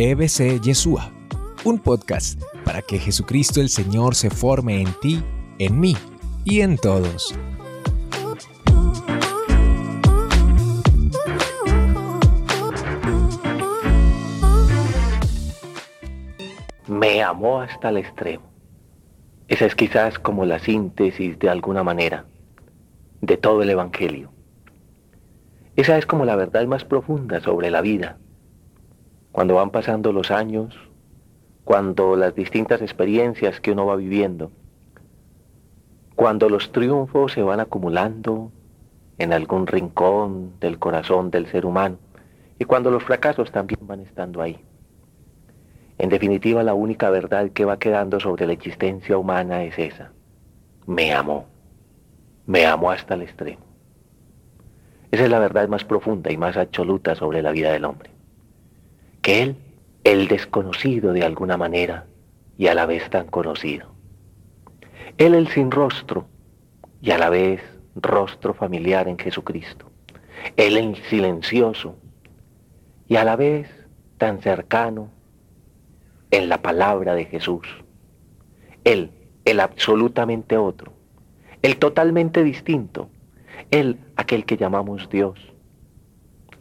EBC Yeshua, un podcast para que Jesucristo el Señor se forme en ti, en mí y en todos. Me amó hasta el extremo. Esa es quizás como la síntesis de alguna manera de todo el Evangelio. Esa es como la verdad más profunda sobre la vida. Cuando van pasando los años, cuando las distintas experiencias que uno va viviendo, cuando los triunfos se van acumulando en algún rincón del corazón del ser humano y cuando los fracasos también van estando ahí. En definitiva, la única verdad que va quedando sobre la existencia humana es esa. Me amó. Me amó hasta el extremo. Esa es la verdad más profunda y más absoluta sobre la vida del hombre. Que Él, el desconocido de alguna manera y a la vez tan conocido. Él el sin rostro y a la vez rostro familiar en Jesucristo. Él el silencioso y a la vez tan cercano en la palabra de Jesús. Él, el absolutamente otro, el totalmente distinto, él, aquel que llamamos Dios,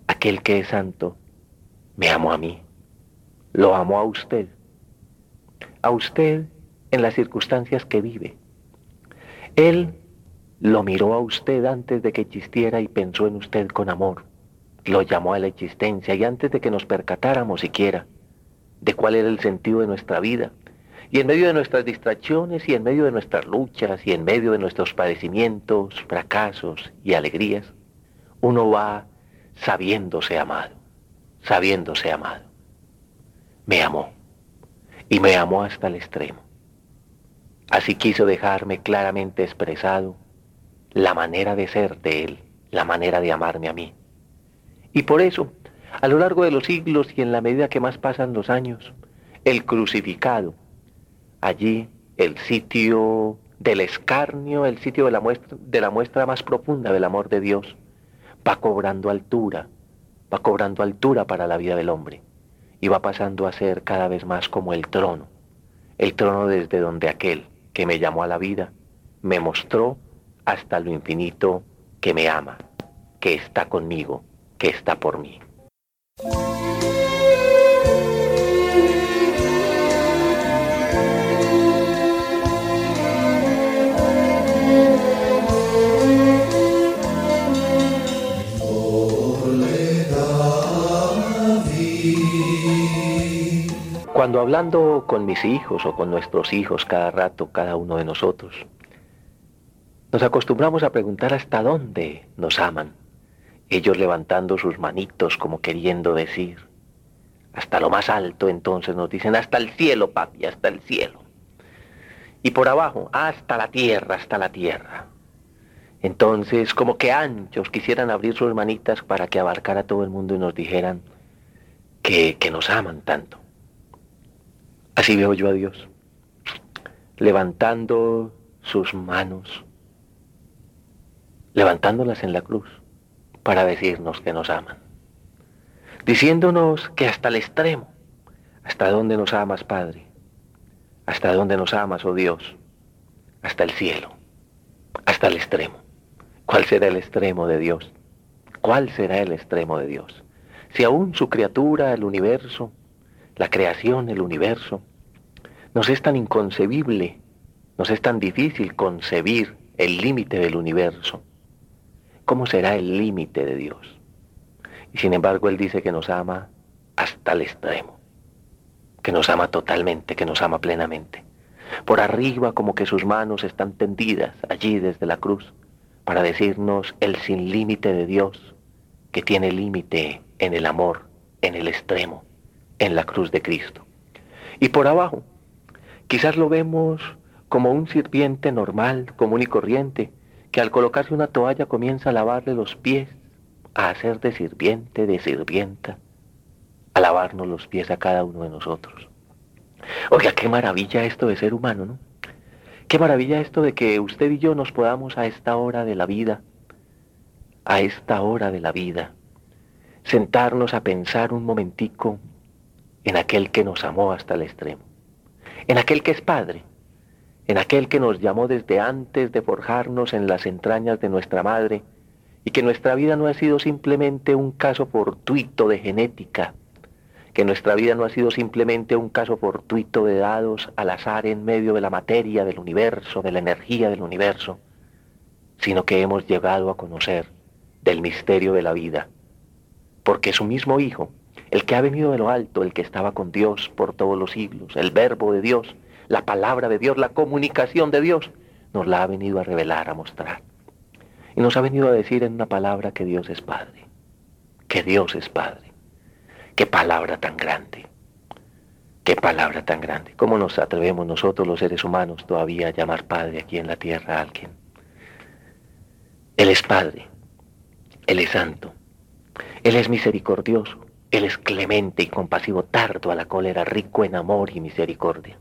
aquel que es santo, me amó a mí, lo amó a usted, a usted en las circunstancias que vive. Él lo miró a usted antes de que existiera y pensó en usted con amor. Lo llamó a la existencia y antes de que nos percatáramos siquiera de cuál era el sentido de nuestra vida, y en medio de nuestras distracciones y en medio de nuestras luchas y en medio de nuestros padecimientos, fracasos y alegrías, uno va sabiéndose amado, sabiéndose amado. Me amó y me amó hasta el extremo. Así quiso dejarme claramente expresado la manera de ser de Él, la manera de amarme a mí. Y por eso, a lo largo de los siglos y en la medida que más pasan los años, el crucificado, allí el sitio del escarnio, el sitio de la muestra, de la muestra más profunda del amor de Dios, va cobrando altura, va cobrando altura para la vida del hombre y va pasando a ser cada vez más como el trono, el trono desde donde aquel que me llamó a la vida me mostró hasta lo infinito que me ama, que está conmigo, que está por mí. Cuando hablando con mis hijos o con nuestros hijos cada rato, cada uno de nosotros, nos acostumbramos a preguntar hasta dónde nos aman. Ellos levantando sus manitos como queriendo decir, hasta lo más alto entonces nos dicen, hasta el cielo, papi, hasta el cielo. Y por abajo, hasta la tierra, hasta la tierra. Entonces, como que anchos quisieran abrir sus manitas para que abarcara todo el mundo y nos dijeran que, que nos aman tanto. Así veo yo a Dios, levantando sus manos, levantándolas en la cruz para decirnos que nos aman, diciéndonos que hasta el extremo, hasta dónde nos amas, Padre, hasta dónde nos amas, oh Dios, hasta el cielo, hasta el extremo. ¿Cuál será el extremo de Dios? ¿Cuál será el extremo de Dios? Si aún su criatura, el universo, la creación, el universo, nos es tan inconcebible, nos es tan difícil concebir el límite del universo. ¿Cómo será el límite de Dios? Y sin embargo Él dice que nos ama hasta el extremo, que nos ama totalmente, que nos ama plenamente. Por arriba como que sus manos están tendidas allí desde la cruz para decirnos el sin límite de Dios, que tiene límite en el amor, en el extremo, en la cruz de Cristo. Y por abajo, quizás lo vemos como un sirviente normal, común y corriente, que al colocarse una toalla comienza a lavarle los pies, a hacer de sirviente, de sirvienta, a lavarnos los pies a cada uno de nosotros. Oiga, qué maravilla esto de ser humano, ¿no? Qué maravilla esto de que usted y yo nos podamos a esta hora de la vida, a esta hora de la vida, sentarnos a pensar un momentico en aquel que nos amó hasta el extremo, en aquel que es Padre, en aquel que nos llamó desde antes de forjarnos en las entrañas de nuestra madre y que nuestra vida no ha sido simplemente un caso fortuito de genética, que nuestra vida no ha sido simplemente un caso fortuito de dados al azar en medio de la materia del universo, de la energía del universo, sino que hemos llegado a conocer del misterio de la vida, porque su mismo Hijo, el que ha venido de lo alto, el que estaba con Dios por todos los siglos, el verbo de Dios, la palabra de Dios, la comunicación de Dios, nos la ha venido a revelar, a mostrar. Y nos ha venido a decir en una palabra que Dios es Padre, que Dios es Padre. Qué palabra tan grande, qué palabra tan grande. ¿Cómo nos atrevemos nosotros los seres humanos todavía a llamar Padre aquí en la tierra a alguien? Él es Padre, Él es Santo, Él es misericordioso, Él es clemente y compasivo, tardo a la cólera, rico en amor y misericordia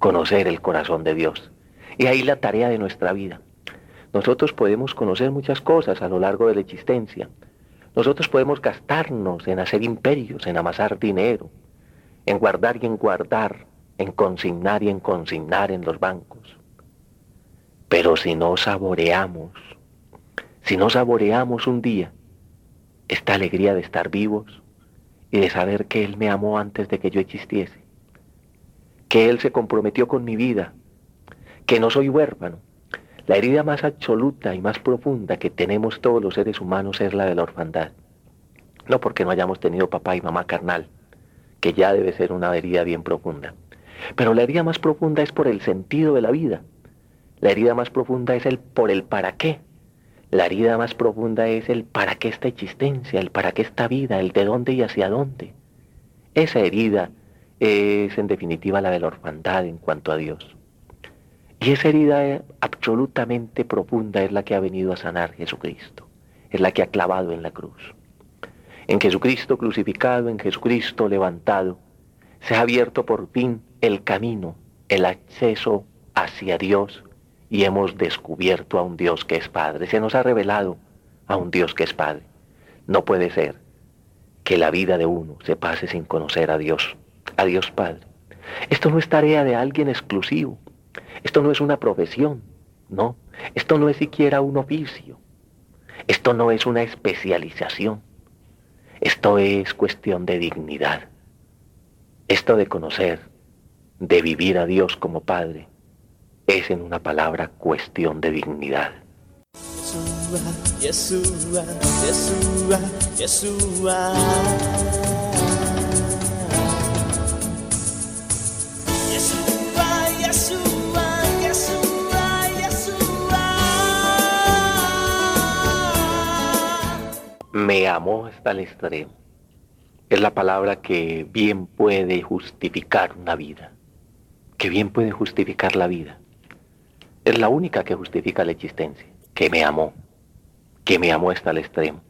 conocer el corazón de Dios. Y ahí la tarea de nuestra vida. Nosotros podemos conocer muchas cosas a lo largo de la existencia. Nosotros podemos gastarnos en hacer imperios, en amasar dinero, en guardar y en guardar, en consignar y en consignar en los bancos. Pero si no saboreamos, si no saboreamos un día esta alegría de estar vivos y de saber que Él me amó antes de que yo existiese, que Él se comprometió con mi vida, que no soy huérfano. La herida más absoluta y más profunda que tenemos todos los seres humanos es la de la orfandad. No porque no hayamos tenido papá y mamá carnal, que ya debe ser una herida bien profunda. Pero la herida más profunda es por el sentido de la vida. La herida más profunda es el por el para qué. La herida más profunda es el para qué esta existencia, el para qué esta vida, el de dónde y hacia dónde. Esa herida es en definitiva la de la orfandad en cuanto a Dios. Y esa herida absolutamente profunda es la que ha venido a sanar Jesucristo, es la que ha clavado en la cruz. En Jesucristo crucificado, en Jesucristo levantado, se ha abierto por fin el camino, el acceso hacia Dios y hemos descubierto a un Dios que es Padre. Se nos ha revelado a un Dios que es Padre. No puede ser que la vida de uno se pase sin conocer a Dios a Dios Padre. Esto no es tarea de alguien exclusivo. Esto no es una profesión. No. Esto no es siquiera un oficio. Esto no es una especialización. Esto es cuestión de dignidad. Esto de conocer, de vivir a Dios como Padre, es en una palabra cuestión de dignidad. me amó hasta el extremo. Es la palabra que bien puede justificar una vida, que bien puede justificar la vida. Es la única que justifica la existencia, que me amó, que me amó hasta el extremo.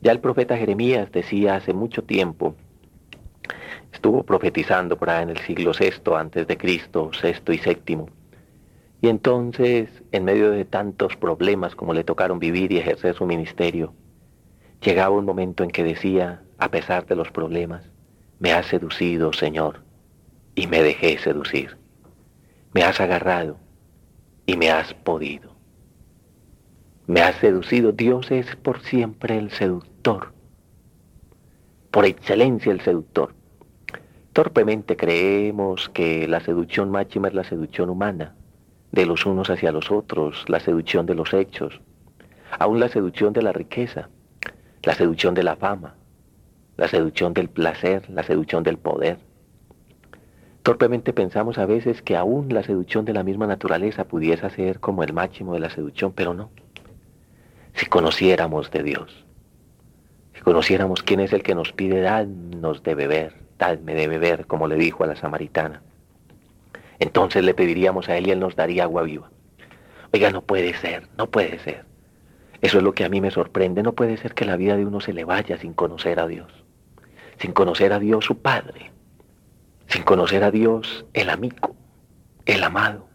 Ya el profeta Jeremías decía hace mucho tiempo, estuvo profetizando por ahí en el siglo VI antes de Cristo, sexto y séptimo. Y entonces, en medio de tantos problemas como le tocaron vivir y ejercer su ministerio, Llegaba un momento en que decía, a pesar de los problemas, me has seducido, Señor, y me dejé seducir. Me has agarrado y me has podido. Me has seducido. Dios es por siempre el seductor. Por excelencia el seductor. Torpemente creemos que la seducción máxima es la seducción humana, de los unos hacia los otros, la seducción de los hechos, aún la seducción de la riqueza la seducción de la fama, la seducción del placer, la seducción del poder. Torpemente pensamos a veces que aún la seducción de la misma naturaleza pudiese ser como el máximo de la seducción, pero no. Si conociéramos de Dios, si conociéramos quién es el que nos pide dadnos de beber, dadme de beber, como le dijo a la samaritana, entonces le pediríamos a Él y Él nos daría agua viva. Oiga, no puede ser, no puede ser. Eso es lo que a mí me sorprende. No puede ser que la vida de uno se le vaya sin conocer a Dios, sin conocer a Dios su Padre, sin conocer a Dios el amigo, el amado,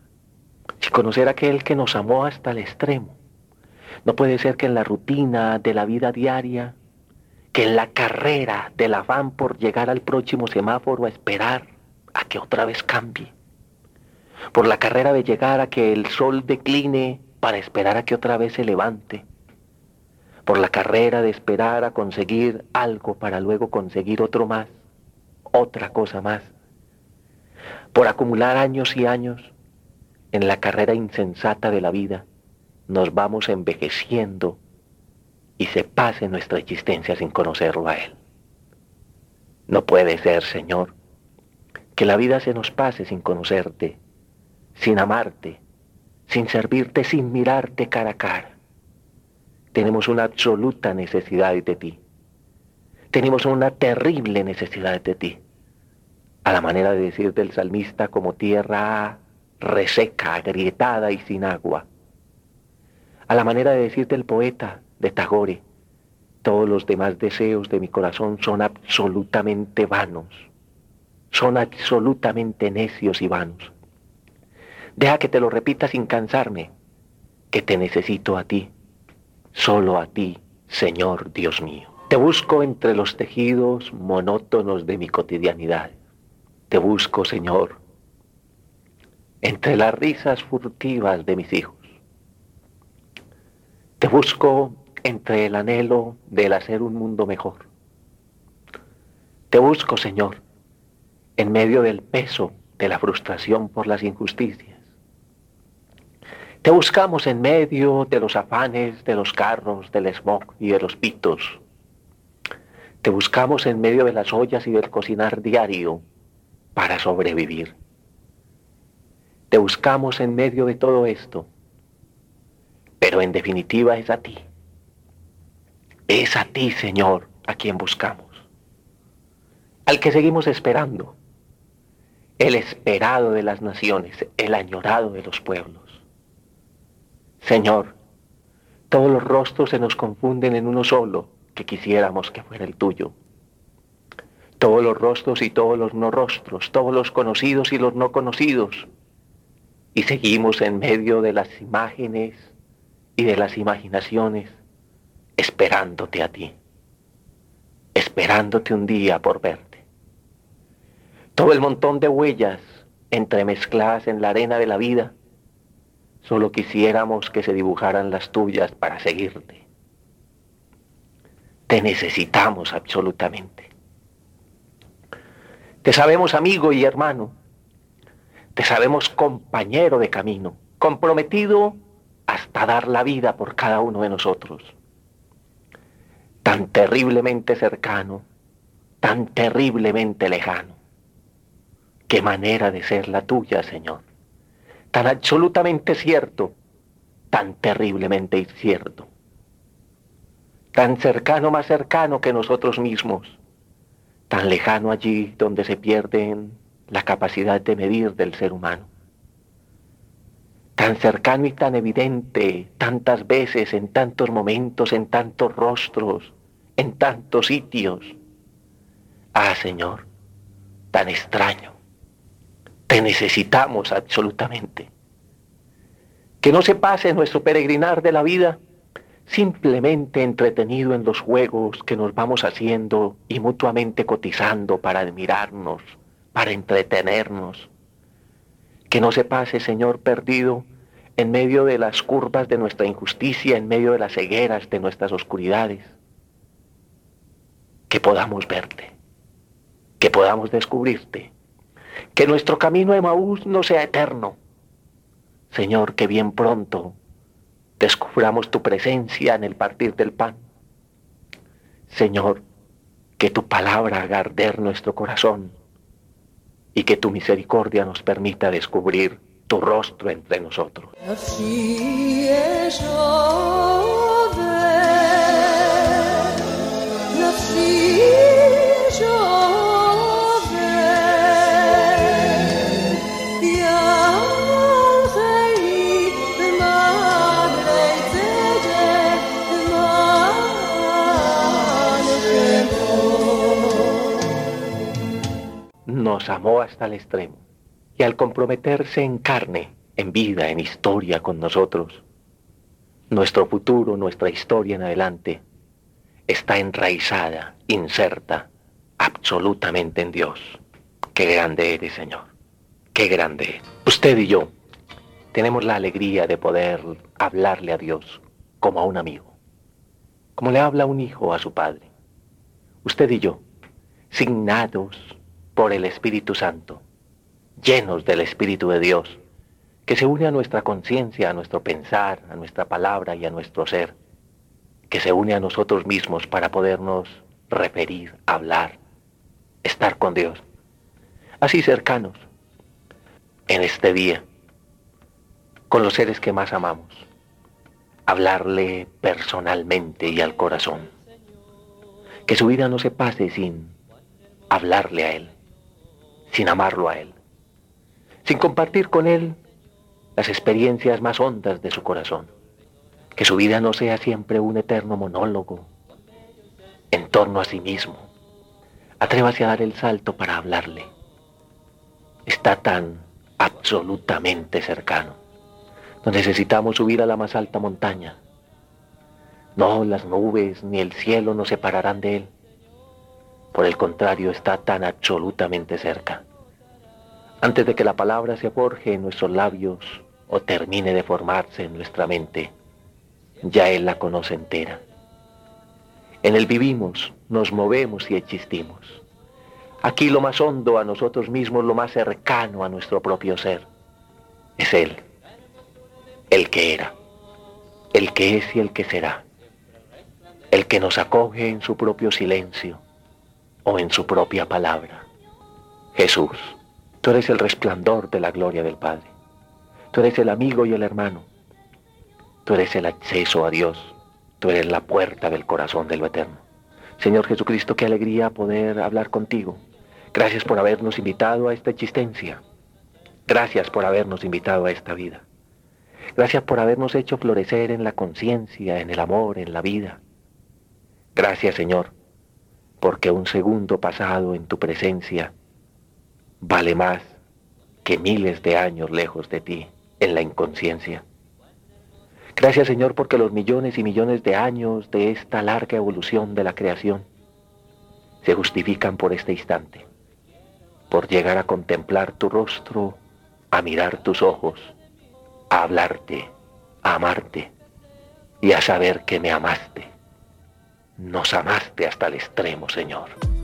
sin conocer a aquel que nos amó hasta el extremo. No puede ser que en la rutina de la vida diaria, que en la carrera del afán por llegar al próximo semáforo a esperar a que otra vez cambie, por la carrera de llegar a que el sol decline para esperar a que otra vez se levante, por la carrera de esperar a conseguir algo para luego conseguir otro más, otra cosa más, por acumular años y años en la carrera insensata de la vida, nos vamos envejeciendo y se pase nuestra existencia sin conocerlo a Él. No puede ser, Señor, que la vida se nos pase sin conocerte, sin amarte, sin servirte, sin mirarte cara a cara. Tenemos una absoluta necesidad de ti. Tenemos una terrible necesidad de ti. A la manera de decir del salmista como tierra reseca, agrietada y sin agua. A la manera de decir del poeta de Tagore, todos los demás deseos de mi corazón son absolutamente vanos, son absolutamente necios y vanos. Deja que te lo repita sin cansarme, que te necesito a ti, solo a ti, Señor Dios mío. Te busco entre los tejidos monótonos de mi cotidianidad. Te busco, Señor, entre las risas furtivas de mis hijos. Te busco entre el anhelo del hacer un mundo mejor. Te busco, Señor, en medio del peso de la frustración por las injusticias. Te buscamos en medio de los afanes de los carros, del smog y de los pitos. Te buscamos en medio de las ollas y del cocinar diario para sobrevivir. Te buscamos en medio de todo esto, pero en definitiva es a ti es a ti, Señor, a quien buscamos, al que seguimos esperando, el esperado de las naciones, el añorado de los pueblos. Señor, todos los rostros se nos confunden en uno solo, que quisiéramos que fuera el tuyo. Todos los rostros y todos los no rostros, todos los conocidos y los no conocidos. Y seguimos en medio de las imágenes y de las imaginaciones esperándote a ti, esperándote un día por verte. Todo el montón de huellas entremezcladas en la arena de la vida, solo quisiéramos que se dibujaran las tuyas para seguirte. Te necesitamos absolutamente. Te sabemos amigo y hermano. Te sabemos compañero de camino, comprometido hasta dar la vida por cada uno de nosotros tan terriblemente cercano, tan terriblemente lejano. Qué manera de ser la tuya, Señor. Tan absolutamente cierto, tan terriblemente incierto. Tan cercano, más cercano que nosotros mismos. Tan lejano allí donde se pierde la capacidad de medir del ser humano tan cercano y tan evidente tantas veces, en tantos momentos, en tantos rostros, en tantos sitios. Ah, Señor, tan extraño. Te necesitamos absolutamente. Que no se pase nuestro peregrinar de la vida simplemente entretenido en los juegos que nos vamos haciendo y mutuamente cotizando para admirarnos, para entretenernos. Que no se pase, Señor, perdido en medio de las curvas de nuestra injusticia, en medio de las cegueras de nuestras oscuridades que podamos verte, que podamos descubrirte, que nuestro camino a Emaús no sea eterno. Señor, que bien pronto descubramos tu presencia en el partir del pan. Señor, que tu palabra haga arder nuestro corazón y que tu misericordia nos permita descubrir tu rostro entre nosotros. nos amó hasta el extremo y al comprometerse en carne, en vida, en historia con nosotros, nuestro futuro, nuestra historia en adelante, está enraizada, inserta absolutamente en Dios. Qué grande eres, Señor. Qué grande. Usted y yo tenemos la alegría de poder hablarle a Dios como a un amigo, como le habla un hijo a su padre. Usted y yo, signados por el Espíritu Santo, llenos del Espíritu de Dios, que se une a nuestra conciencia, a nuestro pensar, a nuestra palabra y a nuestro ser, que se une a nosotros mismos para podernos referir, hablar, estar con Dios, así cercanos, en este día, con los seres que más amamos, hablarle personalmente y al corazón, que su vida no se pase sin hablarle a Él, sin amarlo a Él, sin compartir con Él las experiencias más hondas de su corazón. Que su vida no sea siempre un eterno monólogo en torno a sí mismo. Atrévase a dar el salto para hablarle. Está tan absolutamente cercano. No necesitamos subir a la más alta montaña. No, las nubes ni el cielo nos separarán de él. Por el contrario, está tan absolutamente cerca. Antes de que la palabra se forje en nuestros labios, o termine de formarse en nuestra mente, ya Él la conoce entera. En Él vivimos, nos movemos y existimos. Aquí lo más hondo a nosotros mismos, lo más cercano a nuestro propio ser, es Él, el que era, el que es y el que será, el que nos acoge en su propio silencio o en su propia palabra. Jesús, tú eres el resplandor de la gloria del Padre. Tú eres el amigo y el hermano. Tú eres el acceso a Dios. Tú eres la puerta del corazón de lo eterno. Señor Jesucristo, qué alegría poder hablar contigo. Gracias por habernos invitado a esta existencia. Gracias por habernos invitado a esta vida. Gracias por habernos hecho florecer en la conciencia, en el amor, en la vida. Gracias, Señor, porque un segundo pasado en tu presencia vale más que miles de años lejos de ti en la inconsciencia. Gracias Señor porque los millones y millones de años de esta larga evolución de la creación se justifican por este instante, por llegar a contemplar tu rostro, a mirar tus ojos, a hablarte, a amarte y a saber que me amaste. Nos amaste hasta el extremo, Señor.